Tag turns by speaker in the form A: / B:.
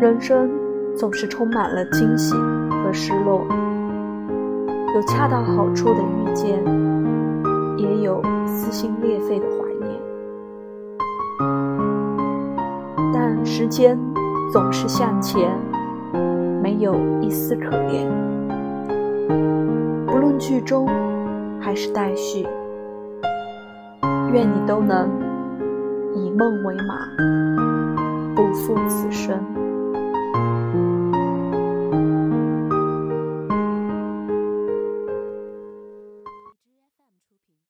A: 人生总是充满了惊喜和失落，有恰到好处的遇见，也有撕心裂肺的怀念。但时间总是向前，没有一丝可怜。不论剧终还是待续。愿你都能以梦为马，不负此生。